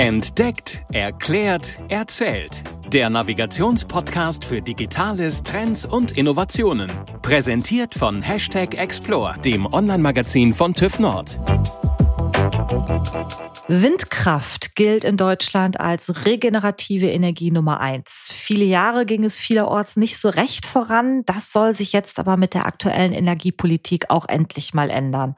Entdeckt, erklärt, erzählt. Der Navigationspodcast für Digitales, Trends und Innovationen. Präsentiert von Hashtag Explore, dem Online-Magazin von TÜV Nord. Windkraft gilt in Deutschland als regenerative Energie Nummer eins. Viele Jahre ging es vielerorts nicht so recht voran. Das soll sich jetzt aber mit der aktuellen Energiepolitik auch endlich mal ändern.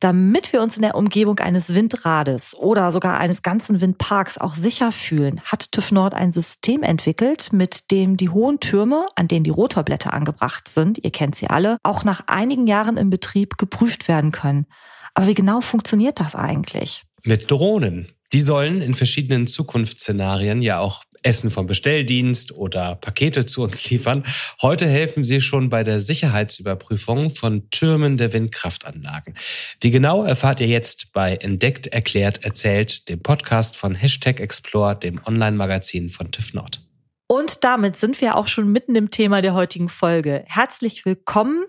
Damit wir uns in der Umgebung eines Windrades oder sogar eines ganzen Windparks auch sicher fühlen, hat TÜV Nord ein System entwickelt, mit dem die hohen Türme, an denen die Rotorblätter angebracht sind, ihr kennt sie alle, auch nach einigen Jahren im Betrieb geprüft werden können. Aber wie genau funktioniert das eigentlich? Mit Drohnen. Die sollen in verschiedenen Zukunftsszenarien ja auch Essen vom Bestelldienst oder Pakete zu uns liefern. Heute helfen sie schon bei der Sicherheitsüberprüfung von Türmen der Windkraftanlagen. Wie genau erfahrt ihr jetzt bei Entdeckt, Erklärt, Erzählt, dem Podcast von Hashtag Explore, dem Online-Magazin von TÜV Nord. Und damit sind wir auch schon mitten im Thema der heutigen Folge. Herzlich willkommen.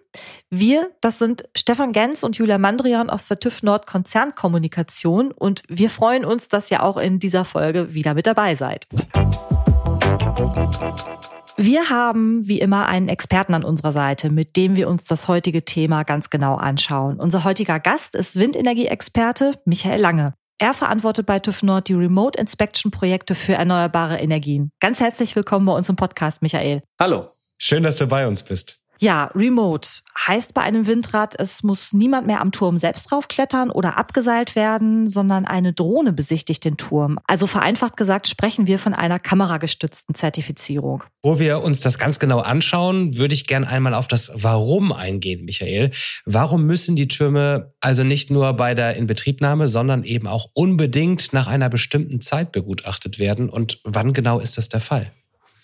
Wir, das sind Stefan Gens und Julia Mandrian aus der TÜV Nord Konzernkommunikation und wir freuen uns, dass ihr auch in dieser Folge wieder mit dabei seid. Wir haben wie immer einen Experten an unserer Seite, mit dem wir uns das heutige Thema ganz genau anschauen. Unser heutiger Gast ist Windenergieexperte Michael Lange. Er verantwortet bei TÜV Nord die Remote Inspection Projekte für erneuerbare Energien. Ganz herzlich willkommen bei uns im Podcast, Michael. Hallo. Schön, dass du bei uns bist. Ja, Remote heißt bei einem Windrad, es muss niemand mehr am Turm selbst draufklettern oder abgeseilt werden, sondern eine Drohne besichtigt den Turm. Also vereinfacht gesagt sprechen wir von einer kameragestützten Zertifizierung. Wo wir uns das ganz genau anschauen, würde ich gern einmal auf das Warum eingehen, Michael. Warum müssen die Türme also nicht nur bei der Inbetriebnahme, sondern eben auch unbedingt nach einer bestimmten Zeit begutachtet werden? Und wann genau ist das der Fall?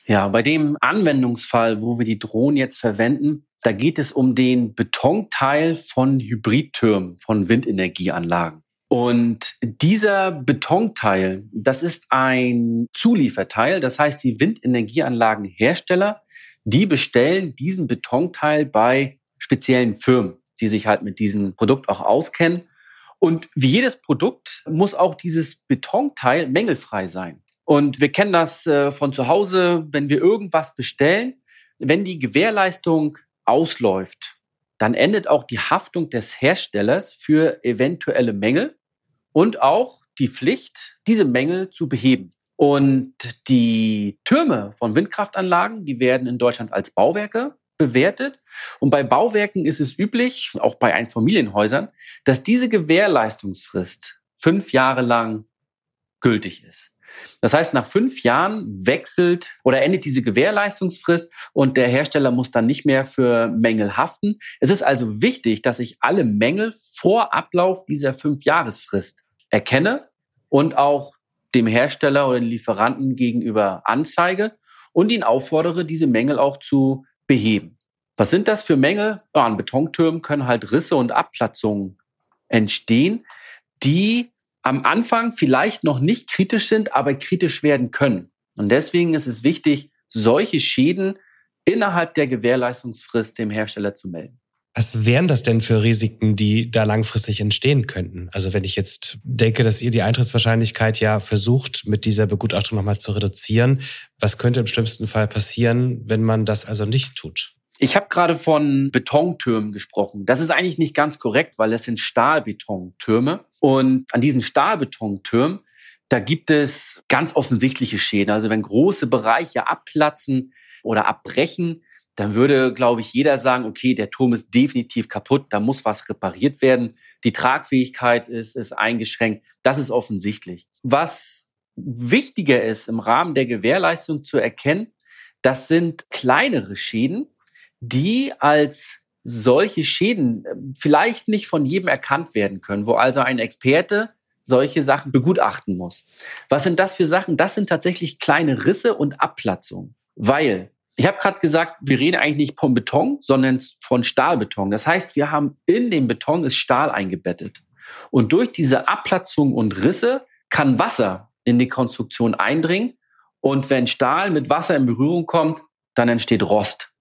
Ja, bei dem Anwendungsfall, wo wir die Drohnen jetzt verwenden, da geht es um den Betonteil von Hybridtürmen, von Windenergieanlagen. Und dieser Betonteil, das ist ein Zulieferteil. Das heißt, die Windenergieanlagenhersteller, die bestellen diesen Betonteil bei speziellen Firmen, die sich halt mit diesem Produkt auch auskennen. Und wie jedes Produkt muss auch dieses Betonteil mängelfrei sein. Und wir kennen das äh, von zu Hause, wenn wir irgendwas bestellen. Wenn die Gewährleistung ausläuft, dann endet auch die Haftung des Herstellers für eventuelle Mängel und auch die Pflicht, diese Mängel zu beheben. Und die Türme von Windkraftanlagen, die werden in Deutschland als Bauwerke bewertet. Und bei Bauwerken ist es üblich, auch bei Einfamilienhäusern, dass diese Gewährleistungsfrist fünf Jahre lang gültig ist. Das heißt, nach fünf Jahren wechselt oder endet diese Gewährleistungsfrist und der Hersteller muss dann nicht mehr für Mängel haften. Es ist also wichtig, dass ich alle Mängel vor Ablauf dieser Fünfjahresfrist erkenne und auch dem Hersteller oder den Lieferanten gegenüber anzeige und ihn auffordere, diese Mängel auch zu beheben. Was sind das für Mängel? An Betontürmen können halt Risse und Abplatzungen entstehen, die am Anfang vielleicht noch nicht kritisch sind, aber kritisch werden können. Und deswegen ist es wichtig, solche Schäden innerhalb der Gewährleistungsfrist dem Hersteller zu melden. Was wären das denn für Risiken, die da langfristig entstehen könnten? Also wenn ich jetzt denke, dass ihr die Eintrittswahrscheinlichkeit ja versucht, mit dieser Begutachtung nochmal zu reduzieren, was könnte im schlimmsten Fall passieren, wenn man das also nicht tut? Ich habe gerade von Betontürmen gesprochen. Das ist eigentlich nicht ganz korrekt, weil es sind Stahlbetontürme. Und an diesen Stahlbetontürmen, da gibt es ganz offensichtliche Schäden. Also wenn große Bereiche abplatzen oder abbrechen, dann würde, glaube ich, jeder sagen, okay, der Turm ist definitiv kaputt, da muss was repariert werden. Die Tragfähigkeit ist, ist eingeschränkt. Das ist offensichtlich. Was wichtiger ist im Rahmen der Gewährleistung zu erkennen, das sind kleinere Schäden, die als solche Schäden äh, vielleicht nicht von jedem erkannt werden können, wo also ein Experte solche Sachen begutachten muss. Was sind das für Sachen? Das sind tatsächlich kleine Risse und Abplatzungen, weil ich habe gerade gesagt, wir reden eigentlich nicht von Beton, sondern von Stahlbeton. Das heißt, wir haben in dem Beton ist Stahl eingebettet. Und durch diese Abplatzung und Risse kann Wasser in die Konstruktion eindringen. Und wenn Stahl mit Wasser in Berührung kommt, dann entsteht Rost.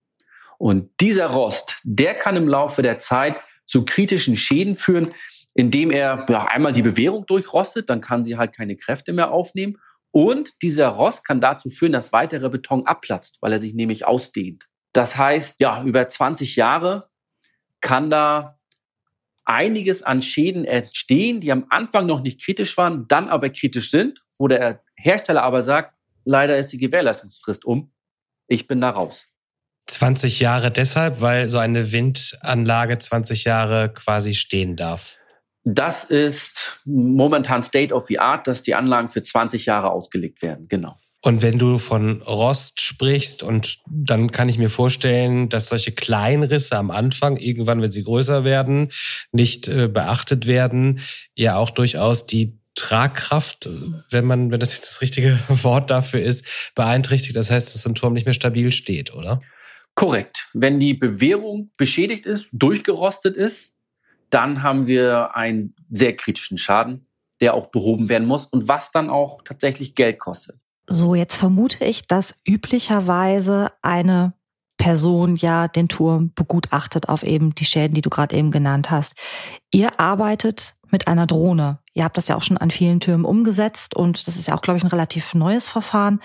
Und dieser Rost, der kann im Laufe der Zeit zu kritischen Schäden führen. indem er ja, einmal die Bewährung durchrostet, dann kann sie halt keine Kräfte mehr aufnehmen. Und dieser Rost kann dazu führen, dass weiterer Beton abplatzt, weil er sich nämlich ausdehnt. Das heißt, ja, über 20 Jahre kann da einiges an Schäden entstehen, die am Anfang noch nicht kritisch waren, dann aber kritisch sind, wo der Hersteller aber sagt, leider ist die Gewährleistungsfrist um, ich bin da raus. 20 Jahre deshalb, weil so eine Windanlage 20 Jahre quasi stehen darf. Das ist momentan State of the Art, dass die Anlagen für 20 Jahre ausgelegt werden, genau. Und wenn du von Rost sprichst, und dann kann ich mir vorstellen, dass solche Kleinrisse am Anfang, irgendwann, wenn sie größer werden, nicht äh, beachtet werden, ja auch durchaus die Tragkraft, wenn man, wenn das jetzt das richtige Wort dafür ist, beeinträchtigt. Das heißt, dass so ein Turm nicht mehr stabil steht, oder? Korrekt. Wenn die Bewährung beschädigt ist, durchgerostet ist, dann haben wir einen sehr kritischen Schaden, der auch behoben werden muss und was dann auch tatsächlich Geld kostet. So, jetzt vermute ich, dass üblicherweise eine Person ja den Turm begutachtet auf eben die Schäden, die du gerade eben genannt hast. Ihr arbeitet mit einer Drohne. Ihr habt das ja auch schon an vielen Türmen umgesetzt und das ist ja auch, glaube ich, ein relativ neues Verfahren.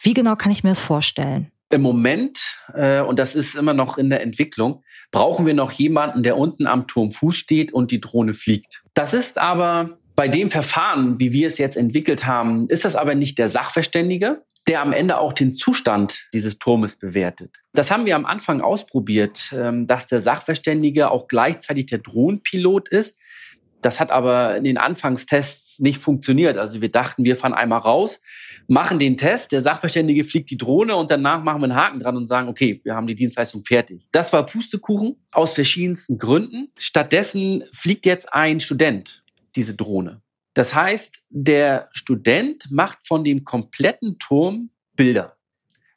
Wie genau kann ich mir das vorstellen? Im Moment, äh, und das ist immer noch in der Entwicklung, brauchen wir noch jemanden, der unten am Turmfuß steht und die Drohne fliegt. Das ist aber bei dem Verfahren, wie wir es jetzt entwickelt haben, ist das aber nicht der Sachverständige, der am Ende auch den Zustand dieses Turmes bewertet. Das haben wir am Anfang ausprobiert, ähm, dass der Sachverständige auch gleichzeitig der Drohnenpilot ist. Das hat aber in den Anfangstests nicht funktioniert. Also wir dachten, wir fahren einmal raus, machen den Test, der Sachverständige fliegt die Drohne und danach machen wir einen Haken dran und sagen, okay, wir haben die Dienstleistung fertig. Das war Pustekuchen aus verschiedensten Gründen. Stattdessen fliegt jetzt ein Student diese Drohne. Das heißt, der Student macht von dem kompletten Turm Bilder.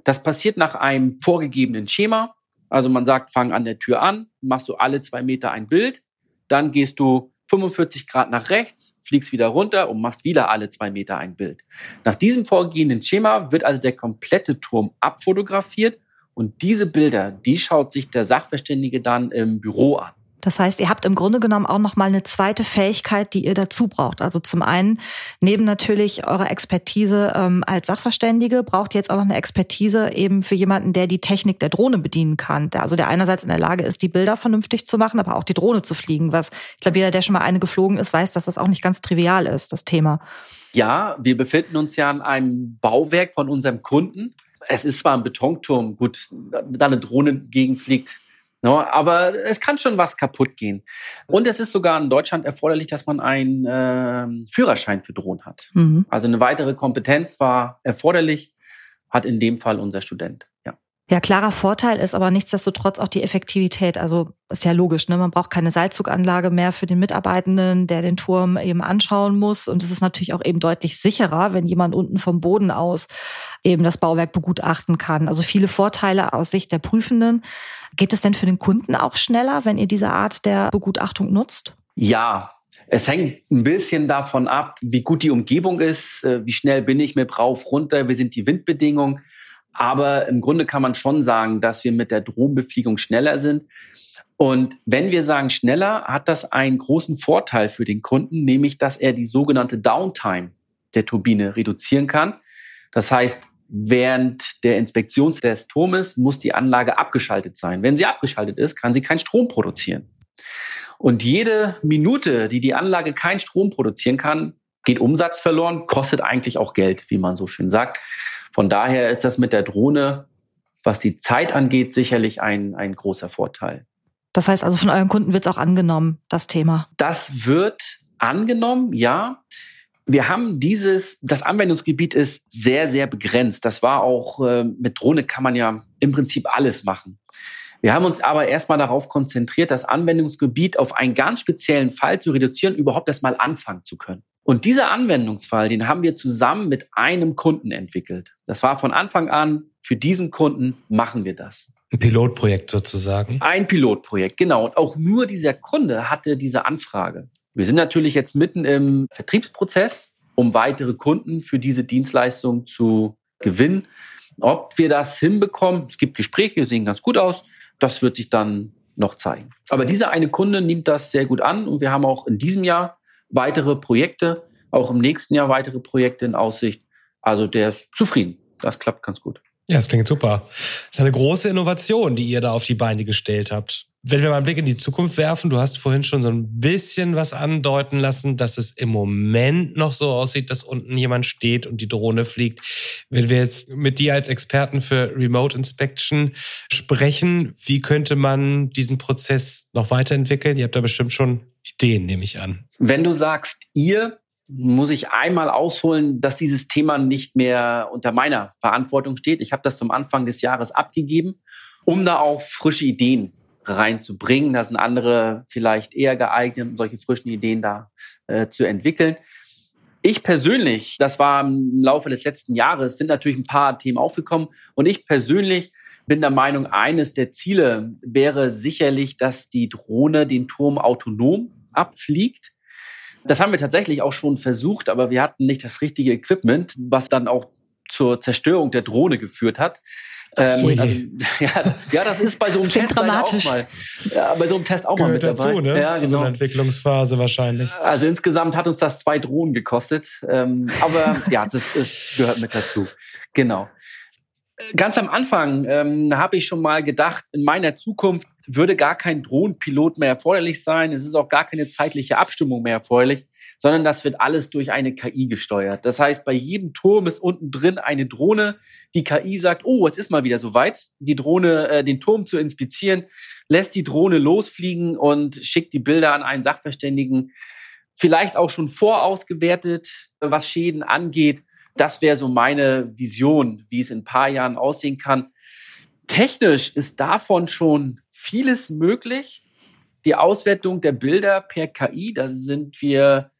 Das passiert nach einem vorgegebenen Schema. Also man sagt, fang an der Tür an, machst du alle zwei Meter ein Bild, dann gehst du 45 Grad nach rechts, fliegst wieder runter und machst wieder alle zwei Meter ein Bild. Nach diesem vorgegebenen Schema wird also der komplette Turm abfotografiert und diese Bilder, die schaut sich der Sachverständige dann im Büro an. Das heißt, ihr habt im Grunde genommen auch noch mal eine zweite Fähigkeit, die ihr dazu braucht. Also zum einen neben natürlich eurer Expertise ähm, als Sachverständige braucht ihr jetzt auch noch eine Expertise eben für jemanden, der die Technik der Drohne bedienen kann. Der, also der einerseits in der Lage ist, die Bilder vernünftig zu machen, aber auch die Drohne zu fliegen. Was ich glaube, jeder, der schon mal eine geflogen ist, weiß, dass das auch nicht ganz trivial ist, das Thema. Ja, wir befinden uns ja an einem Bauwerk von unserem Kunden. Es ist zwar ein Betonturm, gut, da eine Drohne gegenfliegt, No, aber es kann schon was kaputt gehen. Und es ist sogar in Deutschland erforderlich, dass man einen äh, Führerschein für Drohnen hat. Mhm. Also eine weitere Kompetenz war erforderlich, hat in dem Fall unser Student. Ja. Ja, klarer Vorteil ist aber nichtsdestotrotz auch die Effektivität. Also ist ja logisch, ne? Man braucht keine Seilzuganlage mehr für den Mitarbeitenden, der den Turm eben anschauen muss. Und es ist natürlich auch eben deutlich sicherer, wenn jemand unten vom Boden aus eben das Bauwerk begutachten kann. Also viele Vorteile aus Sicht der Prüfenden. Geht es denn für den Kunden auch schneller, wenn ihr diese Art der Begutachtung nutzt? Ja, es hängt ein bisschen davon ab, wie gut die Umgebung ist, äh, wie schnell bin ich mit rauf, runter, wie sind die Windbedingungen. Aber im Grunde kann man schon sagen, dass wir mit der Drohnenbefliegung schneller sind. Und wenn wir sagen schneller, hat das einen großen Vorteil für den Kunden, nämlich dass er die sogenannte Downtime der Turbine reduzieren kann. Das heißt, Während der Inspektion des Turmes muss die Anlage abgeschaltet sein. Wenn sie abgeschaltet ist, kann sie keinen Strom produzieren. Und jede Minute, die die Anlage keinen Strom produzieren kann, geht Umsatz verloren, kostet eigentlich auch Geld, wie man so schön sagt. Von daher ist das mit der Drohne, was die Zeit angeht, sicherlich ein, ein großer Vorteil. Das heißt also, von euren Kunden wird es auch angenommen, das Thema? Das wird angenommen, ja. Wir haben dieses, das Anwendungsgebiet ist sehr, sehr begrenzt. Das war auch, äh, mit Drohne kann man ja im Prinzip alles machen. Wir haben uns aber erstmal darauf konzentriert, das Anwendungsgebiet auf einen ganz speziellen Fall zu reduzieren, überhaupt erstmal anfangen zu können. Und dieser Anwendungsfall, den haben wir zusammen mit einem Kunden entwickelt. Das war von Anfang an, für diesen Kunden machen wir das. Ein Pilotprojekt sozusagen. Ein Pilotprojekt, genau. Und auch nur dieser Kunde hatte diese Anfrage. Wir sind natürlich jetzt mitten im Vertriebsprozess, um weitere Kunden für diese Dienstleistung zu gewinnen. Ob wir das hinbekommen, es gibt Gespräche, sehen ganz gut aus. Das wird sich dann noch zeigen. Aber dieser eine Kunde nimmt das sehr gut an und wir haben auch in diesem Jahr weitere Projekte, auch im nächsten Jahr weitere Projekte in Aussicht. Also der ist zufrieden. Das klappt ganz gut. Ja, das klingt super. Das ist eine große Innovation, die ihr da auf die Beine gestellt habt. Wenn wir mal einen Blick in die Zukunft werfen, du hast vorhin schon so ein bisschen was andeuten lassen, dass es im Moment noch so aussieht, dass unten jemand steht und die Drohne fliegt. Wenn wir jetzt mit dir als Experten für Remote Inspection sprechen, wie könnte man diesen Prozess noch weiterentwickeln? Ihr habt da bestimmt schon Ideen, nehme ich an. Wenn du sagst, ihr, muss ich einmal ausholen, dass dieses Thema nicht mehr unter meiner Verantwortung steht. Ich habe das zum Anfang des Jahres abgegeben, um da auch frische Ideen reinzubringen. Da sind andere vielleicht eher geeignet, um solche frischen Ideen da äh, zu entwickeln. Ich persönlich, das war im Laufe des letzten Jahres, sind natürlich ein paar Themen aufgekommen und ich persönlich bin der Meinung, eines der Ziele wäre sicherlich, dass die Drohne den Turm autonom abfliegt. Das haben wir tatsächlich auch schon versucht, aber wir hatten nicht das richtige Equipment, was dann auch zur Zerstörung der Drohne geführt hat. Ähm, also, ja, ja, das ist bei so einem Test dramatisch. auch mal, ja, bei so einem Test auch mal mit dazu, dabei. Ne? Ja, Zu so einer Entwicklungsphase wahrscheinlich. Also insgesamt hat uns das zwei Drohnen gekostet. Ähm, aber ja, das, das gehört mit dazu. Genau. Ganz am Anfang ähm, habe ich schon mal gedacht, in meiner Zukunft würde gar kein Drohnenpilot mehr erforderlich sein. Es ist auch gar keine zeitliche Abstimmung mehr erforderlich, sondern das wird alles durch eine KI gesteuert. Das heißt, bei jedem Turm ist unten drin eine Drohne. Die KI sagt, oh, es ist mal wieder soweit, die Drohne, äh, den Turm zu inspizieren, lässt die Drohne losfliegen und schickt die Bilder an einen Sachverständigen. Vielleicht auch schon vorausgewertet, was Schäden angeht. Das wäre so meine Vision, wie es in ein paar Jahren aussehen kann. Technisch ist davon schon vieles möglich. Die Auswertung der Bilder per KI, da sind wir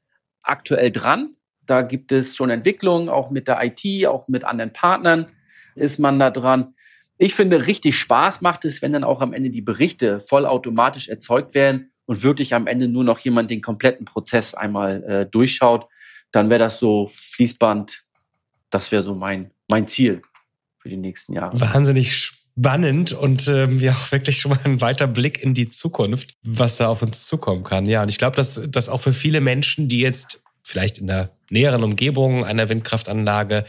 aktuell dran. Da gibt es schon Entwicklungen, auch mit der IT, auch mit anderen Partnern ist man da dran. Ich finde, richtig Spaß macht es, wenn dann auch am Ende die Berichte vollautomatisch erzeugt werden und wirklich am Ende nur noch jemand den kompletten Prozess einmal äh, durchschaut. Dann wäre das so Fließband. Das wäre so mein, mein Ziel für die nächsten Jahre. Wahnsinnig spannend und ähm, ja auch wirklich schon mal ein weiter Blick in die Zukunft, was da auf uns zukommen kann. Ja, und ich glaube, dass das auch für viele Menschen, die jetzt vielleicht in der näheren Umgebung einer Windkraftanlage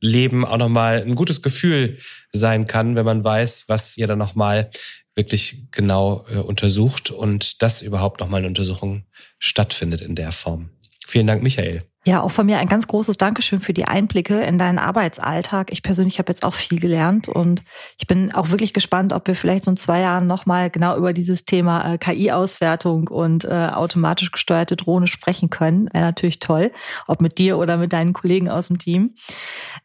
leben, auch nochmal ein gutes Gefühl sein kann, wenn man weiß, was ihr dann nochmal wirklich genau äh, untersucht und dass überhaupt nochmal eine Untersuchung stattfindet in der Form. Vielen Dank, Michael. Ja, auch von mir ein ganz großes Dankeschön für die Einblicke in deinen Arbeitsalltag. Ich persönlich habe jetzt auch viel gelernt und ich bin auch wirklich gespannt, ob wir vielleicht so in zwei Jahren nochmal genau über dieses Thema äh, KI-Auswertung und äh, automatisch gesteuerte Drohne sprechen können. Wäre natürlich toll, ob mit dir oder mit deinen Kollegen aus dem Team.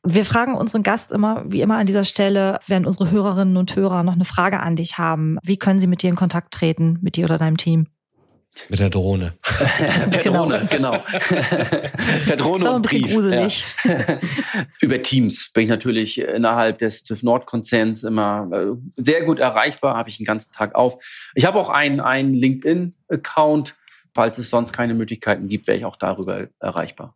Wir fragen unseren Gast immer, wie immer an dieser Stelle, wenn unsere Hörerinnen und Hörer noch eine Frage an dich haben, wie können sie mit dir in Kontakt treten, mit dir oder deinem Team? Mit der Drohne. per Genau. Drohne, genau. per Drohne Das war ein und bisschen Brief. gruselig. Ja. Über Teams bin ich natürlich innerhalb des TÜV Nord-Konzerns immer äh, sehr gut erreichbar, habe ich den ganzen Tag auf. Ich habe auch einen, einen LinkedIn-Account. Falls es sonst keine Möglichkeiten gibt, wäre ich auch darüber erreichbar.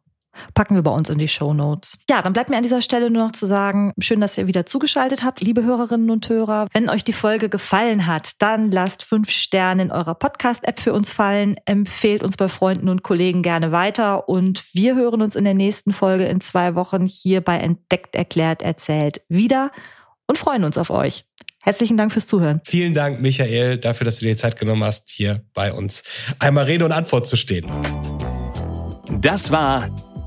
Packen wir bei uns in die Show Notes. Ja, dann bleibt mir an dieser Stelle nur noch zu sagen, schön, dass ihr wieder zugeschaltet habt, liebe Hörerinnen und Hörer. Wenn euch die Folge gefallen hat, dann lasst fünf Sterne in eurer Podcast-App für uns fallen, empfehlt uns bei Freunden und Kollegen gerne weiter und wir hören uns in der nächsten Folge in zwei Wochen hier bei Entdeckt, Erklärt, Erzählt wieder und freuen uns auf euch. Herzlichen Dank fürs Zuhören. Vielen Dank, Michael, dafür, dass du dir die Zeit genommen hast, hier bei uns einmal Rede und Antwort zu stehen. Das war